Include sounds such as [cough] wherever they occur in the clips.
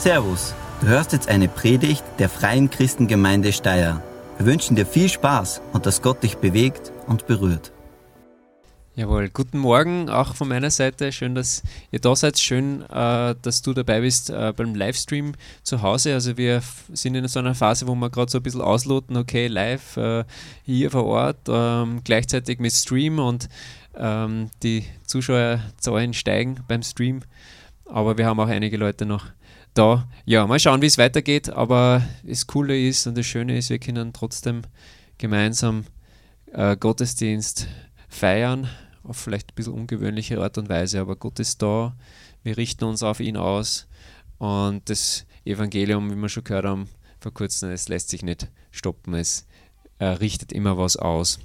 Servus, du hörst jetzt eine Predigt der Freien Christengemeinde Steyr. Wir wünschen dir viel Spaß und dass Gott dich bewegt und berührt. Jawohl, guten Morgen auch von meiner Seite. Schön, dass ihr da seid. Schön, äh, dass du dabei bist äh, beim Livestream zu Hause. Also wir sind in so einer Phase, wo wir gerade so ein bisschen ausloten, okay, live äh, hier vor Ort, ähm, gleichzeitig mit Stream und ähm, die Zuschauerzahlen steigen beim Stream. Aber wir haben auch einige Leute noch da. Ja, mal schauen, wie es weitergeht. Aber das Coole ist und das Schöne ist, wir können trotzdem gemeinsam äh, Gottesdienst feiern, auf vielleicht ein bisschen ungewöhnliche Art und Weise, aber Gott ist da, wir richten uns auf ihn aus und das Evangelium, wie wir schon gehört haben vor kurzem, es lässt sich nicht stoppen, es äh, richtet immer was aus.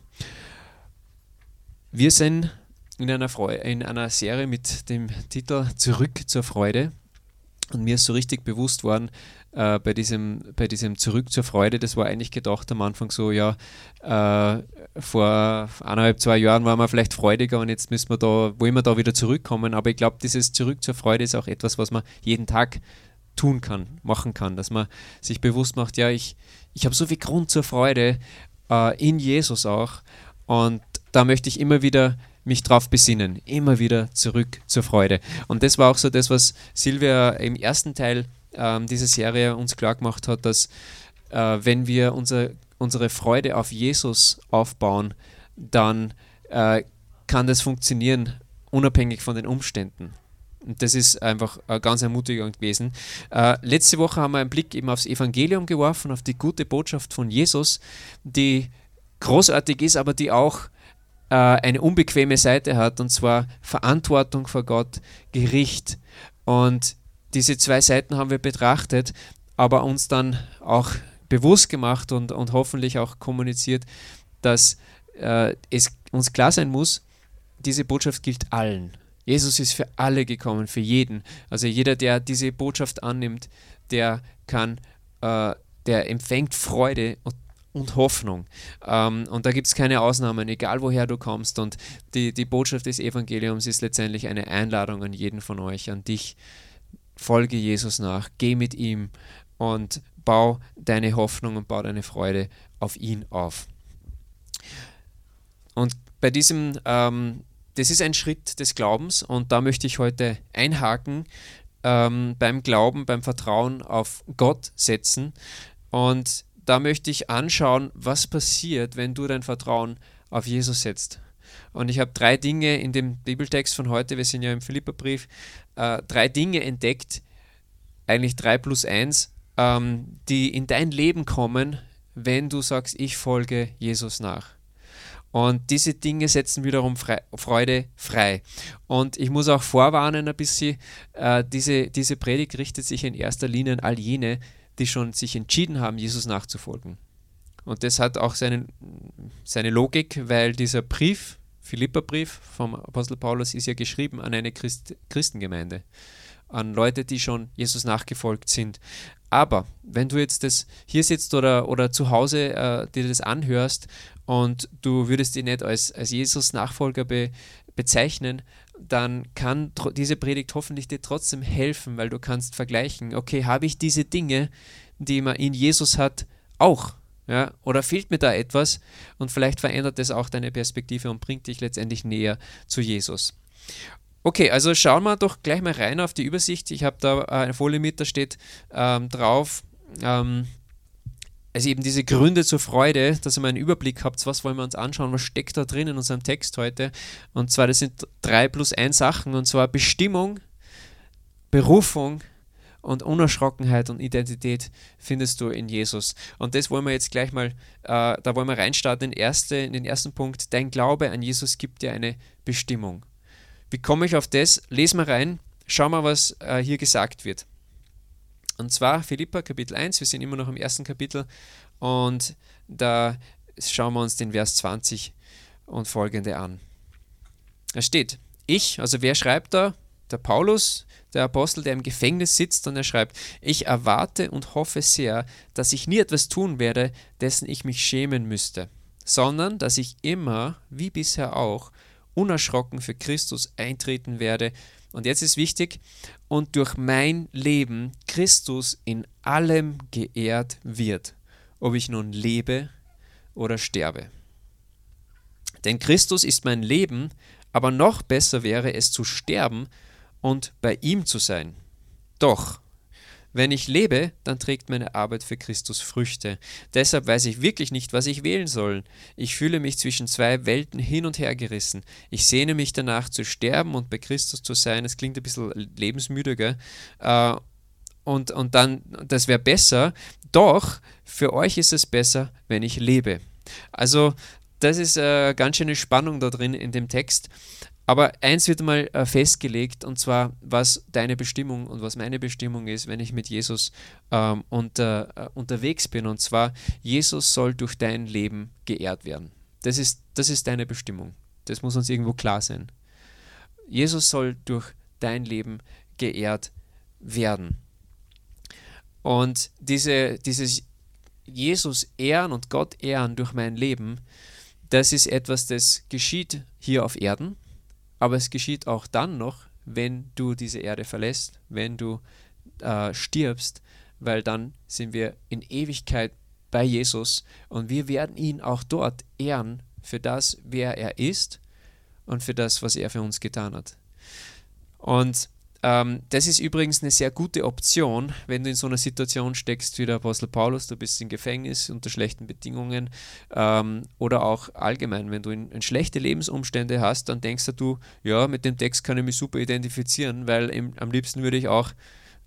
Wir sind in einer, Freude, in einer Serie mit dem Titel Zurück zur Freude. Und mir ist so richtig bewusst worden, äh, bei, diesem, bei diesem Zurück zur Freude, das war eigentlich gedacht am Anfang so, ja, äh, vor eineinhalb, zwei Jahren waren wir vielleicht freudiger und jetzt müssen wir da, wollen wir da wieder zurückkommen. Aber ich glaube, dieses Zurück zur Freude ist auch etwas, was man jeden Tag tun kann, machen kann, dass man sich bewusst macht, ja, ich, ich habe so viel Grund zur Freude äh, in Jesus auch und da möchte ich immer wieder mich drauf besinnen, immer wieder zurück zur Freude. Und das war auch so das, was Silvia im ersten Teil ähm, dieser Serie uns klar gemacht hat, dass äh, wenn wir unser, unsere Freude auf Jesus aufbauen, dann äh, kann das funktionieren, unabhängig von den Umständen. Und das ist einfach äh, ganz ermutigend gewesen. Äh, letzte Woche haben wir einen Blick eben aufs Evangelium geworfen, auf die gute Botschaft von Jesus, die großartig ist, aber die auch äh, eine unbequeme Seite hat, und zwar Verantwortung vor Gott, Gericht. Und diese zwei Seiten haben wir betrachtet, aber uns dann auch bewusst gemacht und, und hoffentlich auch kommuniziert, dass äh, es uns klar sein muss, diese Botschaft gilt allen. Jesus ist für alle gekommen, für jeden. Also jeder, der diese Botschaft annimmt, der kann, äh, der empfängt Freude und, und Hoffnung. Ähm, und da gibt es keine Ausnahmen, egal woher du kommst. Und die, die Botschaft des Evangeliums ist letztendlich eine Einladung an jeden von euch, an dich, folge Jesus nach, geh mit ihm und bau deine Hoffnung und bau deine Freude auf ihn auf. Und bei diesem, ähm, das ist ein Schritt des Glaubens und da möchte ich heute einhaken, ähm, beim Glauben, beim Vertrauen auf Gott setzen und da möchte ich anschauen, was passiert, wenn du dein Vertrauen auf Jesus setzt. Und ich habe drei Dinge in dem Bibeltext von heute, wir sind ja im Philipperbrief, äh, drei Dinge entdeckt, eigentlich drei plus eins, ähm, die in dein Leben kommen, wenn du sagst, ich folge Jesus nach. Und diese Dinge setzen wiederum frei, Freude frei. Und ich muss auch vorwarnen ein bisschen, äh, diese, diese Predigt richtet sich in erster Linie an all jene, die schon sich entschieden haben, Jesus nachzufolgen. Und das hat auch seinen, seine Logik, weil dieser Brief, Philipperbrief vom Apostel Paulus, ist ja geschrieben an eine Christ, Christengemeinde, an Leute, die schon Jesus nachgefolgt sind. Aber wenn du jetzt das hier sitzt oder, oder zu Hause äh, dir das anhörst und du würdest ihn nicht als, als Jesus-Nachfolger be, bezeichnen, dann kann diese Predigt hoffentlich dir trotzdem helfen, weil du kannst vergleichen, okay, habe ich diese Dinge, die man in Jesus hat, auch? Ja, oder fehlt mir da etwas? Und vielleicht verändert es auch deine Perspektive und bringt dich letztendlich näher zu Jesus. Okay, also schauen wir doch gleich mal rein auf die Übersicht. Ich habe da eine Folie mit, da steht ähm, drauf, ähm, also eben diese Gründe zur Freude, dass ihr mal einen Überblick habt, was wollen wir uns anschauen, was steckt da drin in unserem Text heute. Und zwar, das sind drei plus ein Sachen, und zwar Bestimmung, Berufung und Unerschrockenheit und Identität findest du in Jesus. Und das wollen wir jetzt gleich mal, äh, da wollen wir reinstarten in, erste, in den ersten Punkt. Dein Glaube an Jesus gibt dir eine Bestimmung. Wie komme ich auf das? Lesen wir rein, schauen wir, was äh, hier gesagt wird. Und zwar Philippa Kapitel 1, wir sind immer noch im ersten Kapitel und da schauen wir uns den Vers 20 und folgende an. Da steht, ich, also wer schreibt da? Der Paulus, der Apostel, der im Gefängnis sitzt und er schreibt, ich erwarte und hoffe sehr, dass ich nie etwas tun werde, dessen ich mich schämen müsste, sondern dass ich immer, wie bisher auch, unerschrocken für Christus eintreten werde Und jetzt ist wichtig, und durch mein Leben Christus in allem geehrt wird, ob ich nun lebe oder sterbe. Denn Christus ist mein Leben, aber noch besser wäre es zu sterben und bei ihm zu sein. Doch, wenn ich lebe, dann trägt meine Arbeit für Christus Früchte. Deshalb weiß ich wirklich nicht, was ich wählen soll. Ich fühle mich zwischen zwei Welten hin und her gerissen. Ich sehne mich danach zu sterben und bei Christus zu sein. Es klingt ein bisschen lebensmüde, gell? Äh, und, und dann, das wäre besser. Doch, für euch ist es besser, wenn ich lebe. Also, das ist eine äh, ganz schöne Spannung da drin in dem Text. Aber eins wird mal äh, festgelegt, und zwar, was deine Bestimmung und was meine Bestimmung ist, wenn ich mit Jesus ähm, unter, äh, unterwegs bin. Und zwar, Jesus soll durch dein Leben geehrt werden. Das ist, das ist deine Bestimmung. Das muss uns irgendwo klar sein. Jesus soll durch dein Leben geehrt werden. Und diese, dieses Jesus ehren und Gott ehren durch mein Leben, das ist etwas, das geschieht hier auf Erden aber es geschieht auch dann noch, wenn du diese Erde verlässt, wenn du äh, stirbst, weil dann sind wir in Ewigkeit bei Jesus und wir werden ihn auch dort ehren für das, wer er ist und für das, was er für uns getan hat. Und ähm, das ist übrigens eine sehr gute Option, wenn du in so einer Situation steckst wie der Apostel Paulus, du bist im Gefängnis unter schlechten Bedingungen ähm, oder auch allgemein, wenn du in, in, schlechte Lebensumstände hast, dann denkst du, ja, mit dem Text kann ich mich super identifizieren, weil im, am liebsten würde ich auch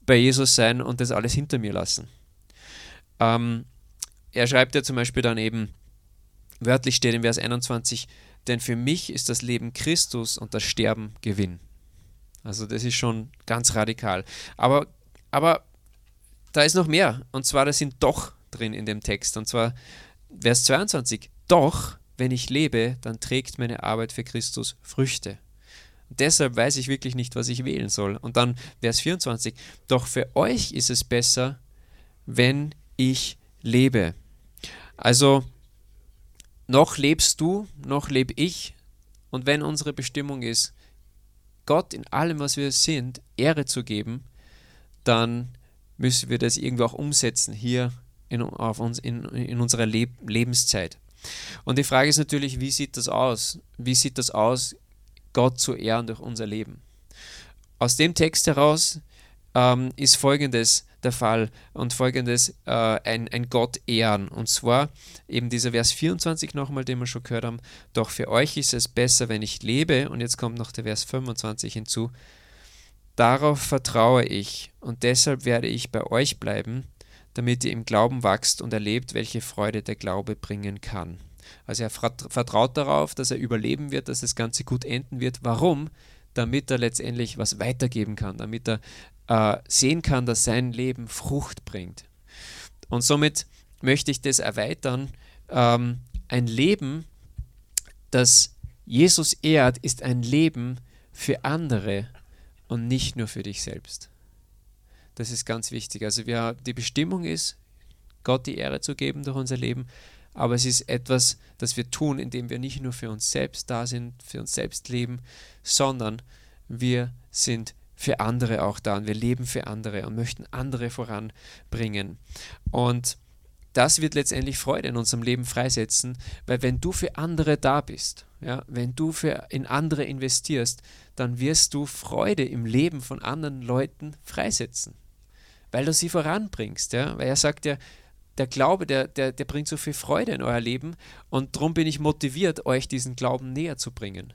bei Jesus sein und das alles hinter mir lassen. Ähm, er schreibt ja zum Beispiel dann eben, wörtlich steht in Vers 21, denn für mich ist das Leben Christus und das Sterben Gewinn. Also das ist schon ganz radikal. Aber, aber da ist noch mehr. Und zwar, da sind doch drin in dem Text. Und zwar Vers 22. Doch, wenn ich lebe, dann trägt meine Arbeit für Christus Früchte. Deshalb weiß ich wirklich nicht, was ich wählen soll. Und dann Vers 24. Doch für euch ist es besser, wenn ich lebe. Also, noch lebst du, noch lebe ich. Und wenn unsere Bestimmung ist, Gott in allem, was wir sind, Ehre zu geben, dann müssen wir das irgendwie auch umsetzen hier in, auf uns, in, in unserer Leb Lebenszeit. Und die Frage ist natürlich, wie sieht das aus? Wie sieht das aus, Gott zu ehren durch unser Leben? Aus dem Text heraus ähm, ist folgendes der Fall und folgendes äh, ein, ein Gott ehren. Und zwar eben dieser Vers 24 nochmal, den wir schon gehört haben. Doch für euch ist es besser, wenn ich lebe. Und jetzt kommt noch der Vers 25 hinzu. Darauf vertraue ich und deshalb werde ich bei euch bleiben, damit ihr im Glauben wachst und erlebt, welche Freude der Glaube bringen kann. Also er vertraut darauf, dass er überleben wird, dass das Ganze gut enden wird. Warum? Damit er letztendlich was weitergeben kann, damit er äh, sehen kann, dass sein Leben Frucht bringt. Und somit möchte ich das erweitern. Ähm, ein Leben, das Jesus ehrt, ist ein Leben für andere und nicht nur für dich selbst. Das ist ganz wichtig. Also wir, die Bestimmung ist, Gott die Ehre zu geben durch unser Leben, aber es ist etwas, das wir tun, indem wir nicht nur für uns selbst da sind, für uns selbst leben, sondern wir sind für andere auch da und wir leben für andere und möchten andere voranbringen. Und das wird letztendlich Freude in unserem Leben freisetzen, weil wenn du für andere da bist, ja, wenn du für in andere investierst, dann wirst du Freude im Leben von anderen Leuten freisetzen, weil du sie voranbringst. Ja? Weil er sagt ja, der Glaube, der, der, der bringt so viel Freude in euer Leben und darum bin ich motiviert, euch diesen Glauben näher zu bringen.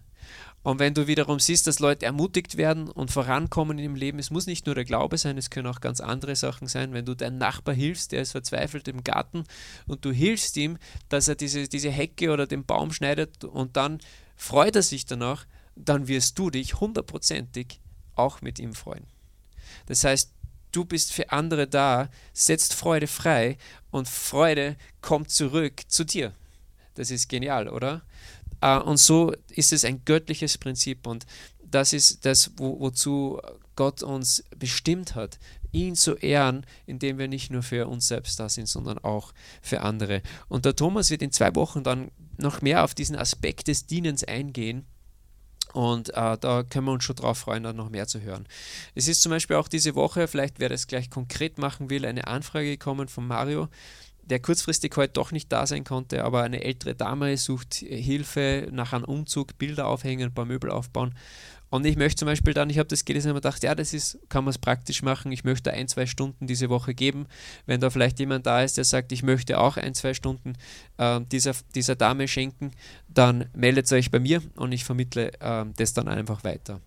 Und wenn du wiederum siehst, dass Leute ermutigt werden und vorankommen im Leben, es muss nicht nur der Glaube sein, es können auch ganz andere Sachen sein. Wenn du deinem Nachbar hilfst, der ist verzweifelt im Garten und du hilfst ihm, dass er diese, diese Hecke oder den Baum schneidet und dann freut er sich danach, dann wirst du dich hundertprozentig auch mit ihm freuen. Das heißt, du bist für andere da, setzt Freude frei und Freude kommt zurück zu dir. Das ist genial, oder? Äh, und so ist es ein göttliches Prinzip und das ist das, wo, wozu Gott uns bestimmt hat, ihn zu ehren, indem wir nicht nur für uns selbst da sind, sondern auch für andere. Und der Thomas wird in zwei Wochen dann noch mehr auf diesen Aspekt des Dienens eingehen. Und äh, da können wir uns schon drauf freuen, dann noch mehr zu hören. Es ist zum Beispiel auch diese Woche, vielleicht wer das gleich konkret machen will, eine Anfrage gekommen von Mario, der kurzfristig heute doch nicht da sein konnte, aber eine ältere Dame sucht Hilfe nach einem Umzug, Bilder aufhängen, ein paar Möbel aufbauen. Und ich möchte zum Beispiel dann, ich habe das gelesen und gedacht, ja, das ist, kann man es praktisch machen. Ich möchte ein, zwei Stunden diese Woche geben. Wenn da vielleicht jemand da ist, der sagt, ich möchte auch ein, zwei Stunden äh, dieser, dieser Dame schenken, dann meldet euch bei mir und ich vermittle äh, das dann einfach weiter.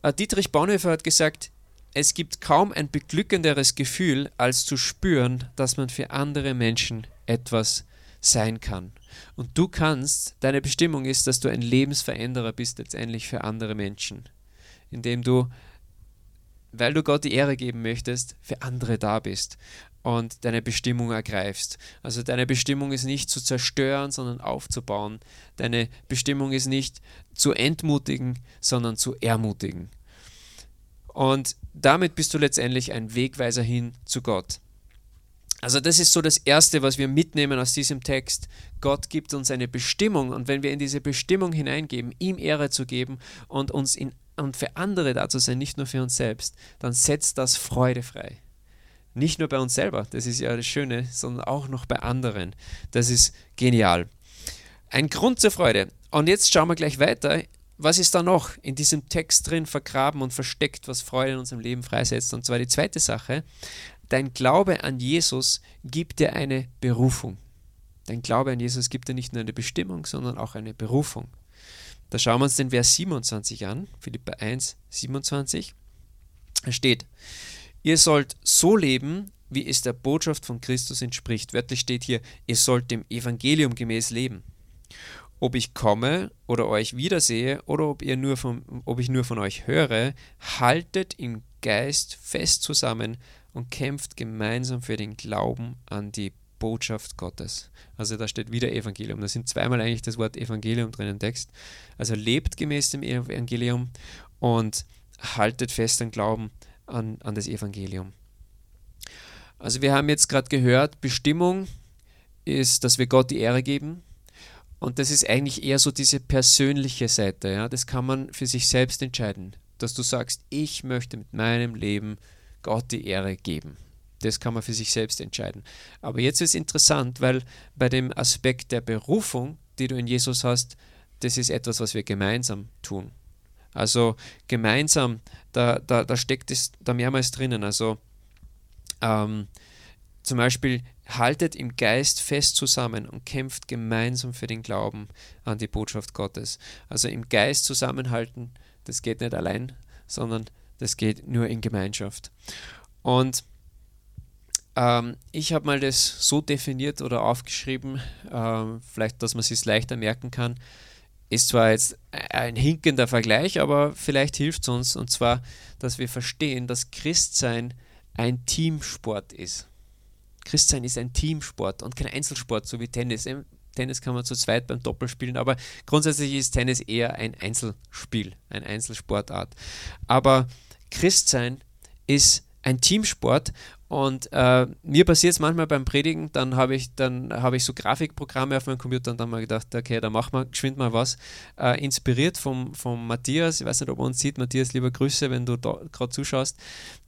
Äh, Dietrich Bonhoeffer hat gesagt, es gibt kaum ein beglückenderes Gefühl, als zu spüren, dass man für andere Menschen etwas sein kann. Und du kannst, deine Bestimmung ist, dass du ein Lebensveränderer bist letztendlich für andere Menschen, indem du, weil du Gott die Ehre geben möchtest, für andere da bist und deine Bestimmung ergreifst. Also deine Bestimmung ist nicht zu zerstören, sondern aufzubauen. Deine Bestimmung ist nicht zu entmutigen, sondern zu ermutigen. Und damit bist du letztendlich ein Wegweiser hin zu Gott. Also das ist so das Erste, was wir mitnehmen aus diesem Text. Gott gibt uns eine Bestimmung und wenn wir in diese Bestimmung hineingeben, ihm Ehre zu geben und uns in, und für andere da zu sein, nicht nur für uns selbst, dann setzt das Freude frei. Nicht nur bei uns selber, das ist ja das Schöne, sondern auch noch bei anderen. Das ist genial. Ein Grund zur Freude. Und jetzt schauen wir gleich weiter. Was ist da noch in diesem Text drin vergraben und versteckt, was Freude in unserem Leben freisetzt? Und zwar die zweite Sache. Dein Glaube an Jesus gibt dir eine Berufung. Dein Glaube an Jesus gibt dir nicht nur eine Bestimmung, sondern auch eine Berufung. Da schauen wir uns den Vers 27 an, Philippa 1, 27. Da steht, ihr sollt so leben, wie es der Botschaft von Christus entspricht. Wörtlich steht hier, ihr sollt dem Evangelium gemäß leben. Ob ich komme oder euch wiedersehe oder ob, ihr nur von, ob ich nur von euch höre, haltet im Geist fest zusammen und kämpft gemeinsam für den Glauben an die Botschaft Gottes. Also da steht wieder Evangelium. Da sind zweimal eigentlich das Wort Evangelium drin im Text. Also lebt gemäß dem Evangelium und haltet fest an Glauben an, an das Evangelium. Also wir haben jetzt gerade gehört, Bestimmung ist, dass wir Gott die Ehre geben. Und das ist eigentlich eher so diese persönliche Seite. Ja? Das kann man für sich selbst entscheiden. Dass du sagst, ich möchte mit meinem Leben Gott die Ehre geben. Das kann man für sich selbst entscheiden. Aber jetzt ist interessant, weil bei dem Aspekt der Berufung, die du in Jesus hast, das ist etwas, was wir gemeinsam tun. Also gemeinsam, da, da, da steckt es da mehrmals drinnen. Also ähm, zum Beispiel haltet im Geist fest zusammen und kämpft gemeinsam für den Glauben an die Botschaft Gottes. Also im Geist zusammenhalten, das geht nicht allein, sondern das geht nur in Gemeinschaft. Und ähm, ich habe mal das so definiert oder aufgeschrieben, ähm, vielleicht, dass man es sich leichter merken kann. Ist zwar jetzt ein hinkender Vergleich, aber vielleicht hilft es uns. Und zwar, dass wir verstehen, dass Christsein ein Teamsport ist. Christsein ist ein Teamsport und kein Einzelsport, so wie Tennis. Tennis kann man zu zweit beim Doppel spielen, aber grundsätzlich ist Tennis eher ein Einzelspiel, eine Einzelsportart. Aber Christsein ist ein Teamsport und äh, mir passiert es manchmal beim Predigen, dann habe ich, hab ich so Grafikprogramme auf meinem Computer und dann ich gedacht, okay, da machen wir geschwind mal was. Äh, inspiriert vom, vom Matthias, ich weiß nicht, ob er uns sieht, Matthias, lieber Grüße, wenn du gerade zuschaust.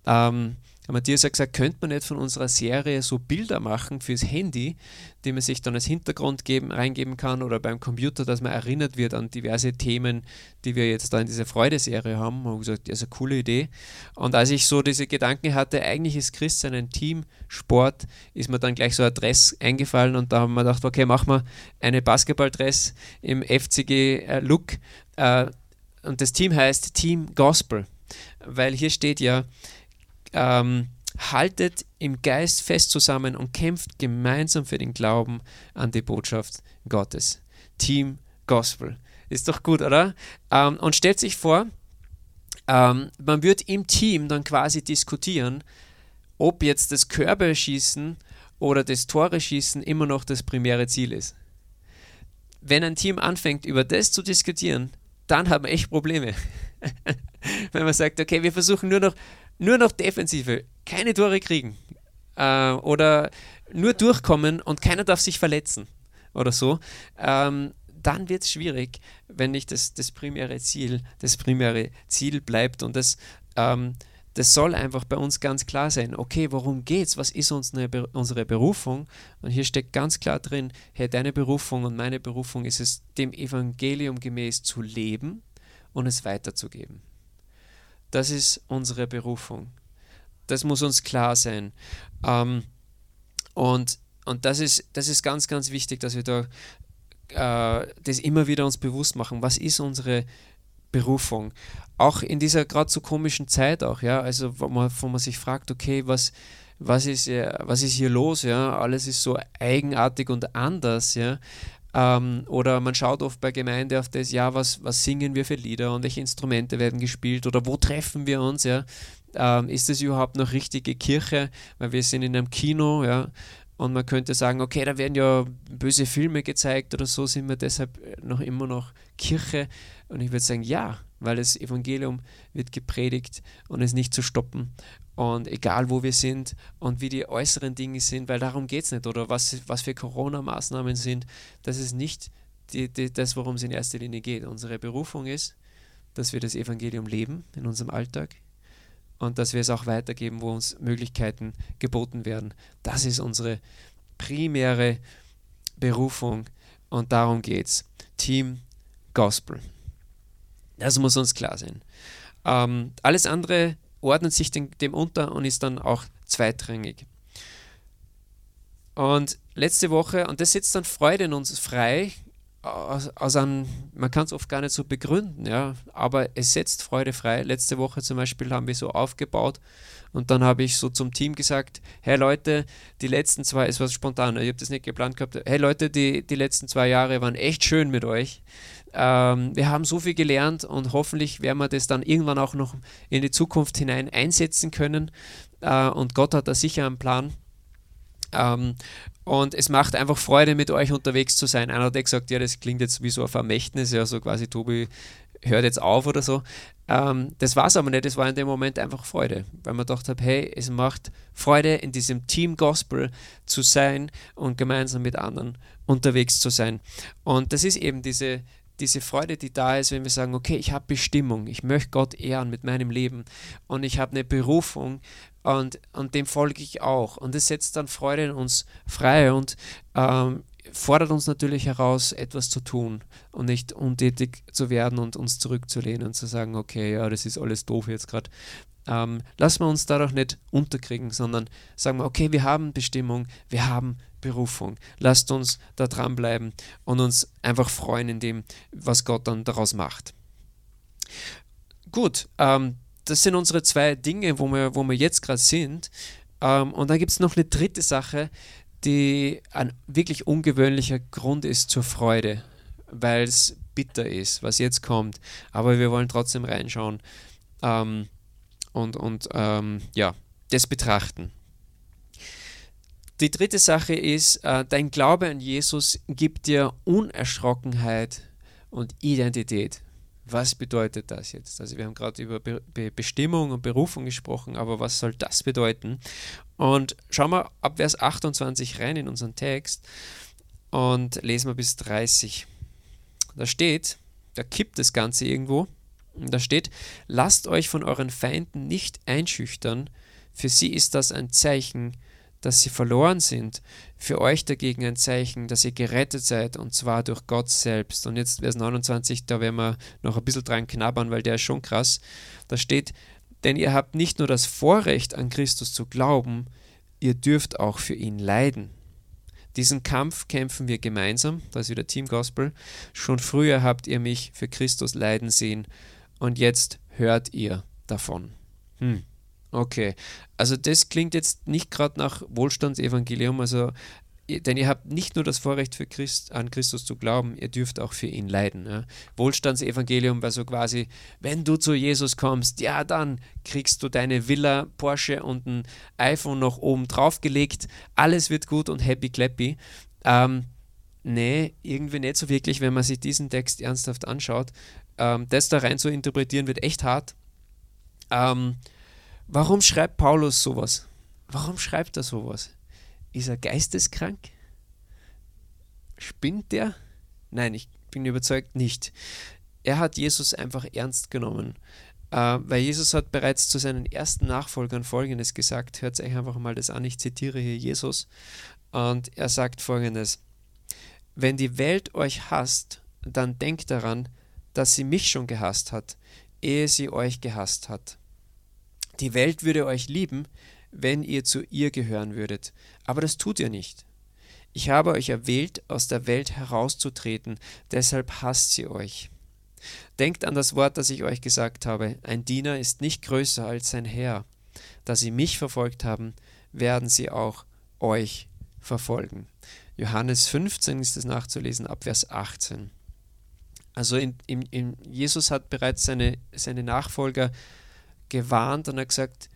Ähm, Matthias hat gesagt, könnte man nicht von unserer Serie so Bilder machen fürs Handy, die man sich dann als Hintergrund geben, reingeben kann oder beim Computer, dass man erinnert wird an diverse Themen, die wir jetzt da in dieser Freudeserie haben. Und gesagt, das ist eine coole Idee. Und als ich so diese Gedanken hatte, eigentlich ist Christsein ein Teamsport, ist mir dann gleich so ein Dress eingefallen und da haben wir gedacht, okay, machen wir eine Basketballdress im FCG-Look. Äh, und das Team heißt Team Gospel, weil hier steht ja, ähm, haltet im Geist fest zusammen und kämpft gemeinsam für den Glauben an die Botschaft Gottes. Team Gospel. Ist doch gut, oder? Ähm, und stellt sich vor, ähm, man wird im Team dann quasi diskutieren, ob jetzt das Körperschießen oder das Tore-Schießen immer noch das primäre Ziel ist. Wenn ein Team anfängt, über das zu diskutieren, dann haben wir echt Probleme. [laughs] Wenn man sagt, okay, wir versuchen nur noch nur noch Defensive, keine Tore kriegen äh, oder nur durchkommen und keiner darf sich verletzen oder so, ähm, dann wird es schwierig, wenn nicht das, das primäre Ziel, das primäre Ziel bleibt. Und das, ähm, das soll einfach bei uns ganz klar sein. Okay, worum geht's? Was ist unsere, unsere Berufung? Und hier steckt ganz klar drin, hey, deine Berufung und meine Berufung ist es, dem Evangelium gemäß zu leben und es weiterzugeben. Das ist unsere Berufung. Das muss uns klar sein. Ähm, und und das ist, das ist ganz, ganz wichtig, dass wir da äh, das immer wieder uns bewusst machen. Was ist unsere Berufung? Auch in dieser gerade so komischen Zeit auch, ja, also wo man, wo man sich fragt, okay, was, was ist, was ist hier los, ja, alles ist so eigenartig und anders, ja, ähm, oder man schaut oft bei Gemeinde auf das, ja, was, was singen wir für Lieder und welche Instrumente werden gespielt oder wo treffen wir uns, ja, ähm, ist das überhaupt noch richtige Kirche, weil wir sind in einem Kino, ja, und man könnte sagen, okay, da werden ja böse Filme gezeigt oder so, sind wir deshalb noch immer noch Kirche. Und ich würde sagen, ja, weil das Evangelium wird gepredigt und ist nicht zu stoppen. Und egal wo wir sind und wie die äußeren Dinge sind, weil darum geht es nicht, oder was, was für Corona-Maßnahmen sind, das ist nicht die, die, das, worum es in erster Linie geht. Unsere Berufung ist, dass wir das Evangelium leben in unserem Alltag, und dass wir es auch weitergeben, wo uns Möglichkeiten geboten werden. Das ist unsere primäre Berufung und darum geht es. Team Gospel. Das muss uns klar sein. Ähm, alles andere ordnet sich dem, dem unter und ist dann auch zweitrangig. Und letzte Woche, und das setzt dann Freude in uns frei, aus, aus einem, man kann es oft gar nicht so begründen, ja, aber es setzt Freude frei. Letzte Woche zum Beispiel haben wir so aufgebaut und dann habe ich so zum Team gesagt, hey Leute, die letzten zwei, es war spontan, ich habe das nicht geplant gehabt, hey Leute, die, die letzten zwei Jahre waren echt schön mit euch. Ähm, wir haben so viel gelernt und hoffentlich werden wir das dann irgendwann auch noch in die Zukunft hinein einsetzen können. Äh, und Gott hat da sicher einen Plan. Ähm, und es macht einfach Freude, mit euch unterwegs zu sein. Einer hat gesagt, ja, das klingt jetzt wie so ein Vermächtnis, ja, so quasi, Tobi hört jetzt auf oder so. Ähm, das war es aber nicht, es war in dem Moment einfach Freude, weil man gedacht hat, hey, es macht Freude, in diesem Team Gospel zu sein und gemeinsam mit anderen unterwegs zu sein. Und das ist eben diese, diese Freude, die da ist, wenn wir sagen, okay, ich habe Bestimmung, ich möchte Gott ehren mit meinem Leben. Und ich habe eine Berufung und, und dem folge ich auch. Und es setzt dann Freude in uns frei. Und ähm, fordert uns natürlich heraus, etwas zu tun und nicht untätig zu werden und uns zurückzulehnen und zu sagen, okay, ja, das ist alles doof jetzt gerade. Ähm, lassen wir uns dadurch nicht unterkriegen, sondern sagen wir, okay, wir haben Bestimmung, wir haben Berufung. Lasst uns da dranbleiben und uns einfach freuen in dem, was Gott dann daraus macht. Gut, ähm, das sind unsere zwei Dinge, wo wir, wo wir jetzt gerade sind. Ähm, und dann gibt es noch eine dritte Sache, die ein wirklich ungewöhnlicher Grund ist zur Freude, weil es bitter ist, was jetzt kommt. Aber wir wollen trotzdem reinschauen ähm, und, und ähm, ja, das betrachten. Die dritte Sache ist, äh, dein Glaube an Jesus gibt dir Unerschrockenheit und Identität. Was bedeutet das jetzt? Also wir haben gerade über Be Be Bestimmung und Berufung gesprochen, aber was soll das bedeuten? Und schauen wir ab Vers 28 rein in unseren Text und lesen wir bis 30. Da steht, da kippt das Ganze irgendwo. Und da steht, lasst euch von euren Feinden nicht einschüchtern, für sie ist das ein Zeichen, dass sie verloren sind, für euch dagegen ein Zeichen, dass ihr gerettet seid und zwar durch Gott selbst. Und jetzt Vers 29, da werden wir noch ein bisschen dran knabbern, weil der ist schon krass. Da steht, denn ihr habt nicht nur das Vorrecht an Christus zu glauben, ihr dürft auch für ihn leiden. Diesen Kampf kämpfen wir gemeinsam, das ist wieder Team Gospel. Schon früher habt ihr mich für Christus leiden sehen und jetzt hört ihr davon. Hm. Okay, also das klingt jetzt nicht gerade nach Wohlstandsevangelium, also denn ihr habt nicht nur das Vorrecht für Christ, an Christus zu glauben, ihr dürft auch für ihn leiden. Ja. Wohlstandsevangelium war so quasi, wenn du zu Jesus kommst, ja, dann kriegst du deine Villa, Porsche und ein iPhone noch oben drauf gelegt, alles wird gut und happy clappy. Ähm, nee, irgendwie nicht so wirklich, wenn man sich diesen Text ernsthaft anschaut. Ähm, das da rein zu interpretieren wird echt hart. Ähm, Warum schreibt Paulus sowas? Warum schreibt er sowas? Ist er geisteskrank? Spinnt der? Nein, ich bin überzeugt nicht. Er hat Jesus einfach ernst genommen. Äh, weil Jesus hat bereits zu seinen ersten Nachfolgern Folgendes gesagt. Hört euch einfach mal das an. Ich zitiere hier Jesus. Und er sagt Folgendes. Wenn die Welt euch hasst, dann denkt daran, dass sie mich schon gehasst hat, ehe sie euch gehasst hat. Die Welt würde euch lieben, wenn ihr zu ihr gehören würdet, aber das tut ihr nicht. Ich habe euch erwählt, aus der Welt herauszutreten, deshalb hasst sie euch. Denkt an das Wort, das ich euch gesagt habe, ein Diener ist nicht größer als sein Herr. Da sie mich verfolgt haben, werden sie auch euch verfolgen. Johannes 15 ist es nachzulesen, ab Vers 18. Also in, in, in Jesus hat bereits seine, seine Nachfolger gewarnt und hat gesagt,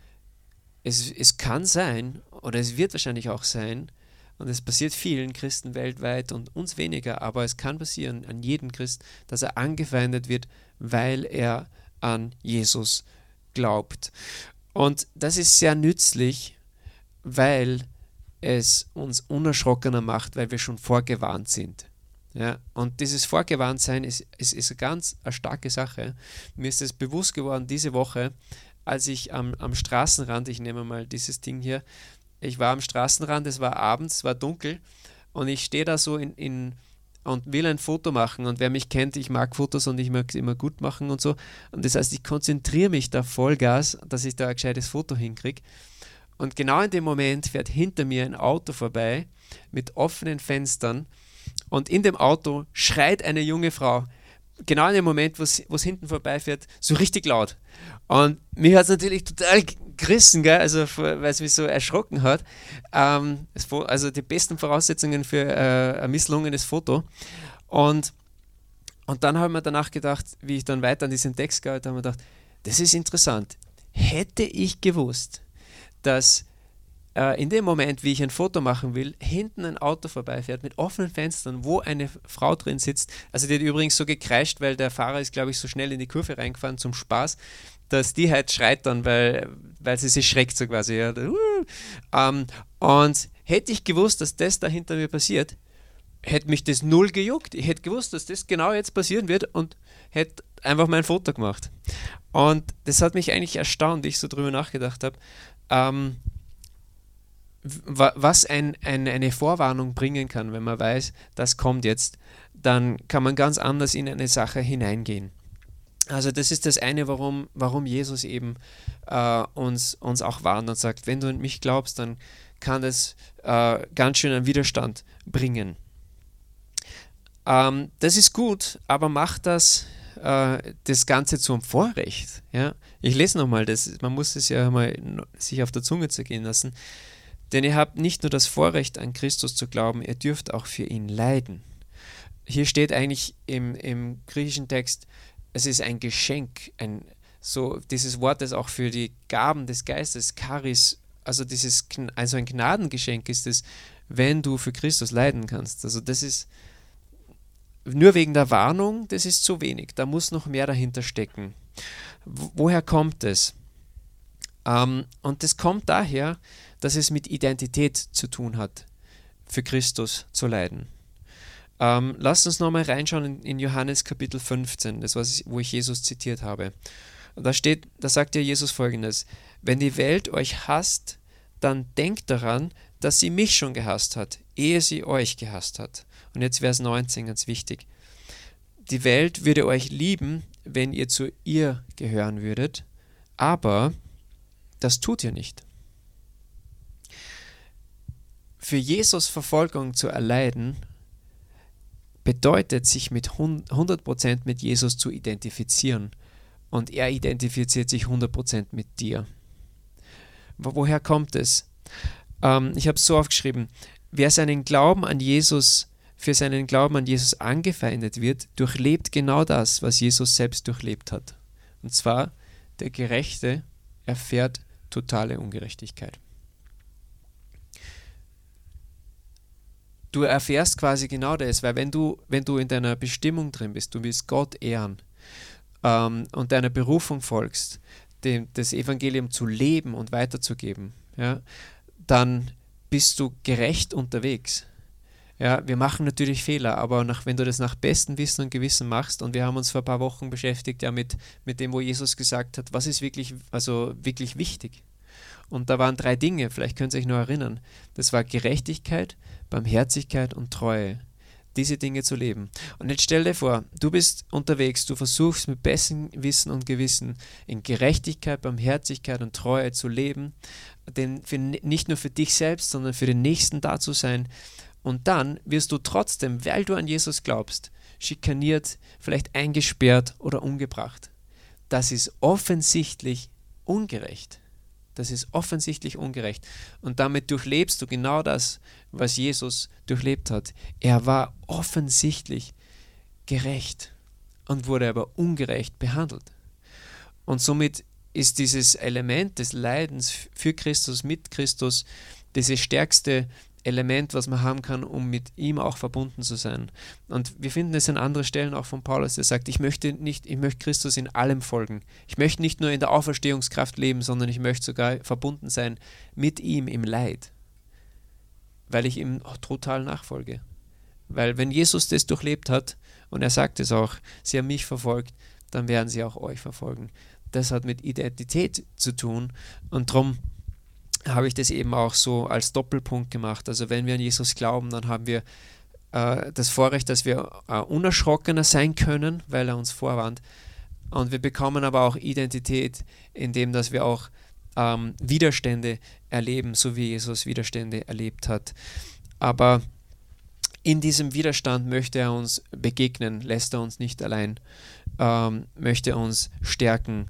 es, es kann sein, oder es wird wahrscheinlich auch sein, und es passiert vielen Christen weltweit und uns weniger, aber es kann passieren an jedem Christ, dass er angefeindet wird, weil er an Jesus glaubt. Und das ist sehr nützlich, weil es uns unerschrockener macht, weil wir schon vorgewarnt sind. Ja, und dieses Vorgewahntsein ist, ist, ist eine ganz eine starke Sache. Mir ist es bewusst geworden diese Woche, als ich am, am Straßenrand, ich nehme mal dieses Ding hier, ich war am Straßenrand, es war abends, es war dunkel und ich stehe da so in, in und will ein Foto machen und wer mich kennt, ich mag Fotos und ich mag es immer gut machen und so und das heißt, ich konzentriere mich da Vollgas, dass ich da ein gescheites Foto hinkriege und genau in dem Moment fährt hinter mir ein Auto vorbei mit offenen Fenstern und in dem Auto schreit eine junge Frau, genau in dem Moment, wo es hinten vorbeifährt, so richtig laut. Und mich hat es natürlich total gerissen, also weil es mich so erschrocken hat. Ähm, also die besten Voraussetzungen für äh, ein misslungenes Foto. Und, und dann habe ich mir danach gedacht, wie ich dann weiter an diesem Text gearbeitet habe, habe ich gedacht, das ist interessant. Hätte ich gewusst, dass äh, in dem Moment, wie ich ein Foto machen will, hinten ein Auto vorbeifährt mit offenen Fenstern, wo eine Frau drin sitzt. Also die hat übrigens so gekreischt, weil der Fahrer ist, glaube ich, so schnell in die Kurve reingefahren zum Spaß, dass die halt schreit dann, weil, weil sie sich schreckt so quasi. Ja. Ähm, und hätte ich gewusst, dass das da hinter mir passiert, hätte mich das null gejuckt. Ich hätte gewusst, dass das genau jetzt passieren wird und hätte einfach mein Foto gemacht. Und das hat mich eigentlich erstaunt, ich so drüber nachgedacht habe. Ähm, was ein, ein, eine Vorwarnung bringen kann, wenn man weiß, das kommt jetzt, dann kann man ganz anders in eine Sache hineingehen. Also das ist das eine, warum, warum Jesus eben äh, uns, uns auch warnt und sagt, wenn du an mich glaubst, dann kann das äh, ganz schön einen Widerstand bringen. Ähm, das ist gut, aber macht das äh, das Ganze zum Vorrecht. Ja? Ich lese nochmal, man muss es ja mal sich auf der Zunge zergehen lassen. Denn ihr habt nicht nur das Vorrecht, an Christus zu glauben, ihr dürft auch für ihn leiden. Hier steht eigentlich im, im griechischen Text, es ist ein Geschenk, ein, so dieses Wort, das auch für die Gaben des Geistes, Charis, also dieses, also ein Gnadengeschenk ist es, wenn du für Christus leiden kannst. Also das ist nur wegen der Warnung, das ist zu wenig. Da muss noch mehr dahinter stecken. Woher kommt es? Ähm, und das kommt daher, dass es mit Identität zu tun hat, für Christus zu leiden. Ähm, lasst uns nochmal reinschauen in, in, Johannes Kapitel 15, das was ich, wo ich Jesus zitiert habe. Da steht, da sagt ja Jesus folgendes: Wenn die Welt euch hasst, dann denkt daran, dass sie mich schon gehasst hat, ehe sie euch gehasst hat. Und jetzt Vers 19, ganz wichtig. Die Welt würde euch lieben, wenn ihr zu ihr gehören würdet, aber das tut ihr nicht. Für Jesus Verfolgung zu erleiden, bedeutet, sich mit 100% mit Jesus zu identifizieren. Und er identifiziert sich 100% mit dir. Woher kommt es? Ähm, ich habe es so aufgeschrieben, wer seinen Glauben an Jesus, für seinen Glauben an Jesus angefeindet wird, durchlebt genau das, was Jesus selbst durchlebt hat. Und zwar, der Gerechte erfährt totale Ungerechtigkeit. Du erfährst quasi genau das, weil wenn du, wenn du in deiner Bestimmung drin bist, du willst Gott ehren ähm, und deiner Berufung folgst, dem, das Evangelium zu leben und weiterzugeben, ja, dann bist du gerecht unterwegs. Ja, wir machen natürlich Fehler, aber nach, wenn du das nach bestem Wissen und Gewissen machst, und wir haben uns vor ein paar Wochen beschäftigt ja mit, mit dem, wo Jesus gesagt hat, was ist wirklich, also wirklich wichtig. Und da waren drei Dinge, vielleicht könnt ihr euch noch erinnern. Das war Gerechtigkeit, Barmherzigkeit und Treue diese Dinge zu leben. Und jetzt stell dir vor, du bist unterwegs, du versuchst mit bestem Wissen und Gewissen in Gerechtigkeit, Barmherzigkeit und Treue zu leben, denn für, nicht nur für dich selbst, sondern für den Nächsten da zu sein. Und dann wirst du trotzdem, weil du an Jesus glaubst, schikaniert, vielleicht eingesperrt oder umgebracht. Das ist offensichtlich ungerecht. Das ist offensichtlich ungerecht. Und damit durchlebst du genau das, was Jesus durchlebt hat. Er war offensichtlich gerecht und wurde aber ungerecht behandelt. Und somit ist dieses Element des Leidens für Christus, mit Christus, diese stärkste Element, was man haben kann, um mit ihm auch verbunden zu sein. Und wir finden es an anderen Stellen auch von Paulus, der sagt, ich möchte nicht, ich möchte Christus in allem folgen. Ich möchte nicht nur in der Auferstehungskraft leben, sondern ich möchte sogar verbunden sein mit ihm im Leid, weil ich ihm total nachfolge. Weil wenn Jesus das durchlebt hat, und er sagt es auch, sie haben mich verfolgt, dann werden sie auch euch verfolgen. Das hat mit Identität zu tun und darum habe ich das eben auch so als Doppelpunkt gemacht. Also wenn wir an Jesus glauben, dann haben wir äh, das Vorrecht, dass wir äh, unerschrockener sein können, weil er uns vorwarnt. Und wir bekommen aber auch Identität, indem dass wir auch ähm, Widerstände erleben, so wie Jesus Widerstände erlebt hat. Aber in diesem Widerstand möchte er uns begegnen, lässt er uns nicht allein, ähm, möchte uns stärken.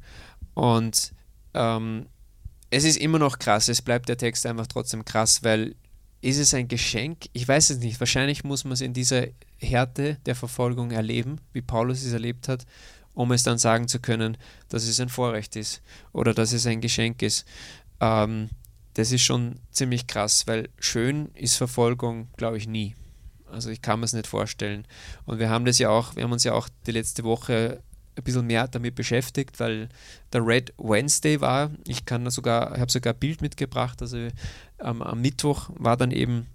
Und ähm, es ist immer noch krass, es bleibt der Text einfach trotzdem krass, weil ist es ein Geschenk? Ich weiß es nicht. Wahrscheinlich muss man es in dieser Härte der Verfolgung erleben, wie Paulus es erlebt hat, um es dann sagen zu können, dass es ein Vorrecht ist oder dass es ein Geschenk ist. Ähm, das ist schon ziemlich krass, weil schön ist Verfolgung, glaube ich, nie. Also ich kann mir es nicht vorstellen. Und wir haben das ja auch, wir haben uns ja auch die letzte Woche ein bisschen mehr damit beschäftigt, weil der Red Wednesday war. Ich kann sogar, habe sogar ein Bild mitgebracht. Also ähm, am Mittwoch war dann eben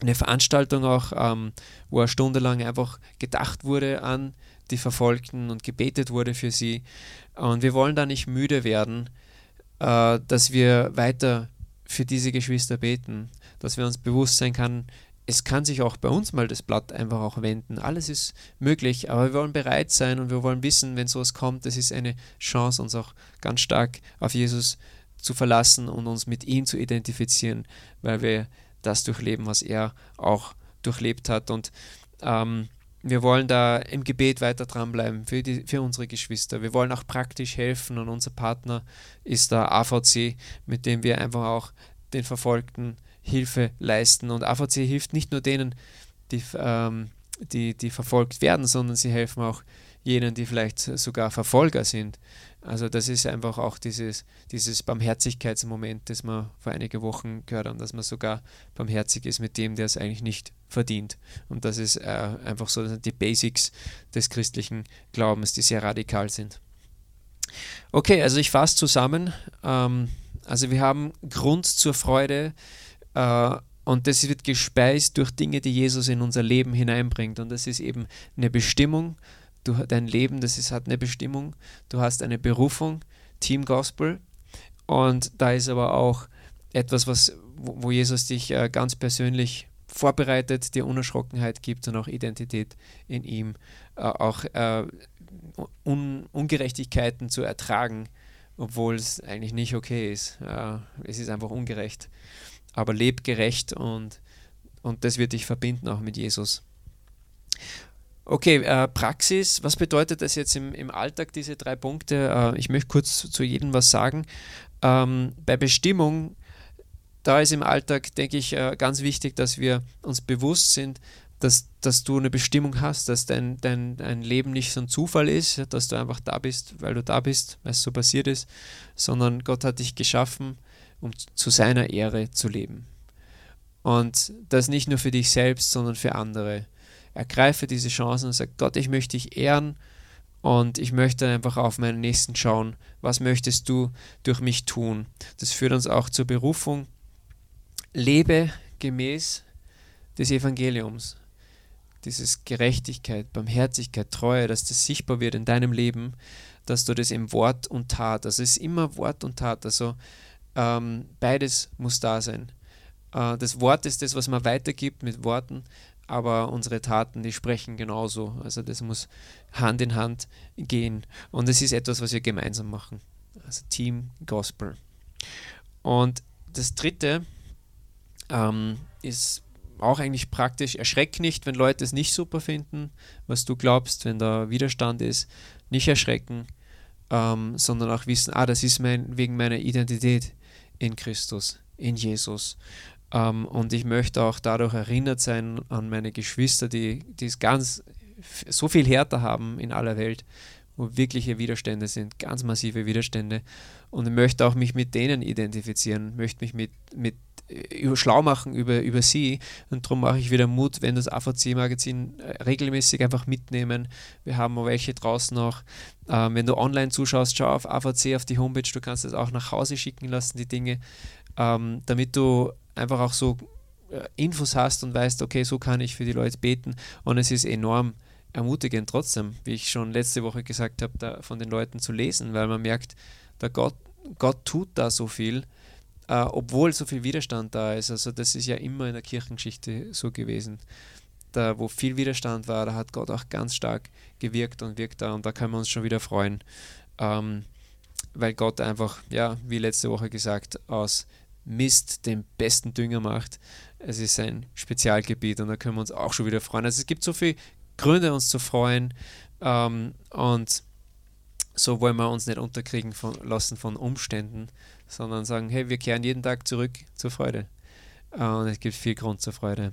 eine Veranstaltung auch, ähm, wo eine Stunde lang einfach gedacht wurde an die Verfolgten und gebetet wurde für sie. Und wir wollen da nicht müde werden, äh, dass wir weiter für diese Geschwister beten, dass wir uns bewusst sein kann, es kann sich auch bei uns mal das Blatt einfach auch wenden. Alles ist möglich, aber wir wollen bereit sein und wir wollen wissen, wenn sowas kommt, das ist eine Chance, uns auch ganz stark auf Jesus zu verlassen und uns mit ihm zu identifizieren, weil wir das durchleben, was er auch durchlebt hat. Und ähm, wir wollen da im Gebet weiter dranbleiben für, die, für unsere Geschwister. Wir wollen auch praktisch helfen und unser Partner ist der AVC, mit dem wir einfach auch den Verfolgten Hilfe leisten. Und AVC hilft nicht nur denen, die, ähm, die, die verfolgt werden, sondern sie helfen auch jenen, die vielleicht sogar Verfolger sind. Also das ist einfach auch dieses, dieses Barmherzigkeitsmoment, das wir vor einigen Wochen gehört haben, dass man sogar barmherzig ist mit dem, der es eigentlich nicht verdient. Und das ist äh, einfach so die Basics des christlichen Glaubens, die sehr radikal sind. Okay, also ich fasse zusammen. Ähm, also wir haben Grund zur Freude, und das wird gespeist durch Dinge, die Jesus in unser Leben hineinbringt. Und das ist eben eine Bestimmung. Du, dein Leben, das ist, hat eine Bestimmung. Du hast eine Berufung, Team Gospel. Und da ist aber auch etwas, was, wo Jesus dich äh, ganz persönlich vorbereitet, dir Unerschrockenheit gibt und auch Identität in ihm, äh, auch äh, Un Ungerechtigkeiten zu ertragen, obwohl es eigentlich nicht okay ist. Äh, es ist einfach ungerecht aber leb gerecht und, und das wird dich verbinden auch mit Jesus. Okay, äh, Praxis, was bedeutet das jetzt im, im Alltag, diese drei Punkte? Äh, ich möchte kurz zu, zu jedem was sagen. Ähm, bei Bestimmung, da ist im Alltag, denke ich, äh, ganz wichtig, dass wir uns bewusst sind, dass, dass du eine Bestimmung hast, dass dein, dein, dein Leben nicht so ein Zufall ist, dass du einfach da bist, weil du da bist, weil es so passiert ist, sondern Gott hat dich geschaffen, um zu seiner Ehre zu leben. Und das nicht nur für dich selbst, sondern für andere. Ergreife diese Chancen und sag, Gott, ich möchte dich ehren und ich möchte einfach auf meinen Nächsten schauen. Was möchtest du durch mich tun? Das führt uns auch zur Berufung. Lebe gemäß des Evangeliums, dieses Gerechtigkeit, Barmherzigkeit, Treue, dass das sichtbar wird in deinem Leben, dass du das im Wort und Tat, also es ist immer Wort und Tat, also ähm, beides muss da sein. Äh, das Wort ist das, was man weitergibt mit Worten, aber unsere Taten, die sprechen genauso. Also das muss Hand in Hand gehen. Und es ist etwas, was wir gemeinsam machen. Also Team Gospel. Und das dritte ähm, ist auch eigentlich praktisch. Erschreck nicht, wenn Leute es nicht super finden, was du glaubst, wenn da Widerstand ist. Nicht erschrecken, ähm, sondern auch wissen, ah, das ist mein, wegen meiner Identität in Christus, in Jesus. Ähm, und ich möchte auch dadurch erinnert sein an meine Geschwister, die, die es ganz so viel härter haben in aller Welt, wo wirkliche Widerstände sind, ganz massive Widerstände. Und ich möchte auch mich mit denen identifizieren, möchte mich mit, mit über, schlau machen über, über sie. Und darum mache ich wieder Mut, wenn das AVC-Magazin äh, regelmäßig einfach mitnehmen. Wir haben auch welche draußen noch. Ähm, wenn du online zuschaust, schau auf AVC, auf die Homepage. Du kannst es auch nach Hause schicken lassen, die Dinge, ähm, damit du einfach auch so äh, Infos hast und weißt, okay, so kann ich für die Leute beten. Und es ist enorm ermutigend trotzdem, wie ich schon letzte Woche gesagt habe, von den Leuten zu lesen, weil man merkt, der Gott, Gott tut da so viel äh, obwohl so viel Widerstand da ist. Also das ist ja immer in der Kirchengeschichte so gewesen. Da, wo viel Widerstand war, da hat Gott auch ganz stark gewirkt und wirkt da und da können wir uns schon wieder freuen, ähm, weil Gott einfach, ja, wie letzte Woche gesagt, aus Mist den besten Dünger macht. Es ist ein Spezialgebiet und da können wir uns auch schon wieder freuen. Also es gibt so viele Gründe, uns zu freuen ähm, und so wollen wir uns nicht unterkriegen von, lassen von Umständen, sondern sagen, hey, wir kehren jeden Tag zurück zur Freude. Äh, und es gibt viel Grund zur Freude.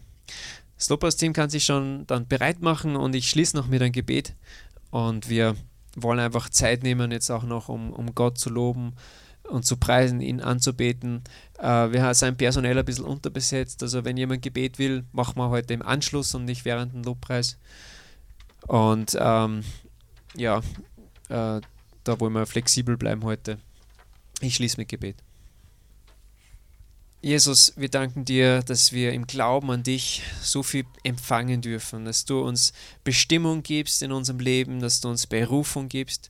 Das Lobpreisteam kann sich schon dann bereit machen und ich schließe noch mit einem Gebet. Und wir wollen einfach Zeit nehmen, jetzt auch noch, um, um Gott zu loben und zu preisen, ihn anzubeten. Äh, wir sind personell ein bisschen unterbesetzt. Also wenn jemand Gebet will, machen wir heute im Anschluss und nicht während dem Lobpreis. Und ähm, ja, äh, da wollen wir flexibel bleiben heute. Ich schließe mit Gebet. Jesus, wir danken dir, dass wir im Glauben an dich so viel empfangen dürfen, dass du uns Bestimmung gibst in unserem Leben, dass du uns Berufung gibst,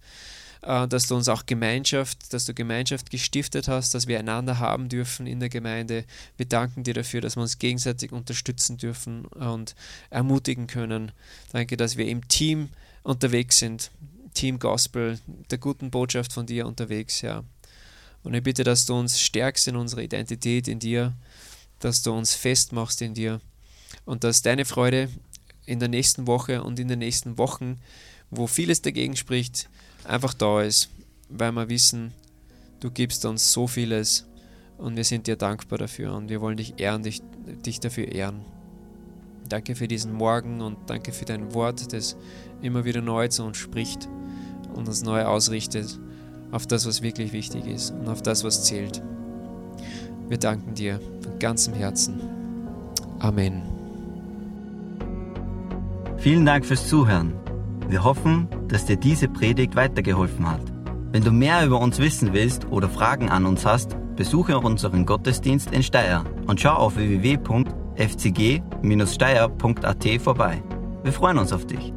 äh, dass du uns auch Gemeinschaft, dass du Gemeinschaft gestiftet hast, dass wir einander haben dürfen in der Gemeinde. Wir danken dir dafür, dass wir uns gegenseitig unterstützen dürfen und ermutigen können. Danke, dass wir im Team unterwegs sind, Team Gospel, der guten Botschaft von dir unterwegs, ja. Und ich bitte, dass du uns stärkst in unserer Identität in dir, dass du uns festmachst in dir und dass deine Freude in der nächsten Woche und in den nächsten Wochen, wo vieles dagegen spricht, einfach da ist, weil wir wissen, du gibst uns so vieles und wir sind dir dankbar dafür und wir wollen dich ehren, dich, dich dafür ehren. Danke für diesen Morgen und danke für dein Wort, das immer wieder neu zu uns spricht und uns neu ausrichtet auf das, was wirklich wichtig ist und auf das, was zählt. Wir danken dir von ganzem Herzen. Amen. Vielen Dank fürs Zuhören. Wir hoffen, dass dir diese Predigt weitergeholfen hat. Wenn du mehr über uns wissen willst oder Fragen an uns hast, besuche unseren Gottesdienst in Steyr und schau auf www.fcg-steyr.at vorbei. Wir freuen uns auf dich.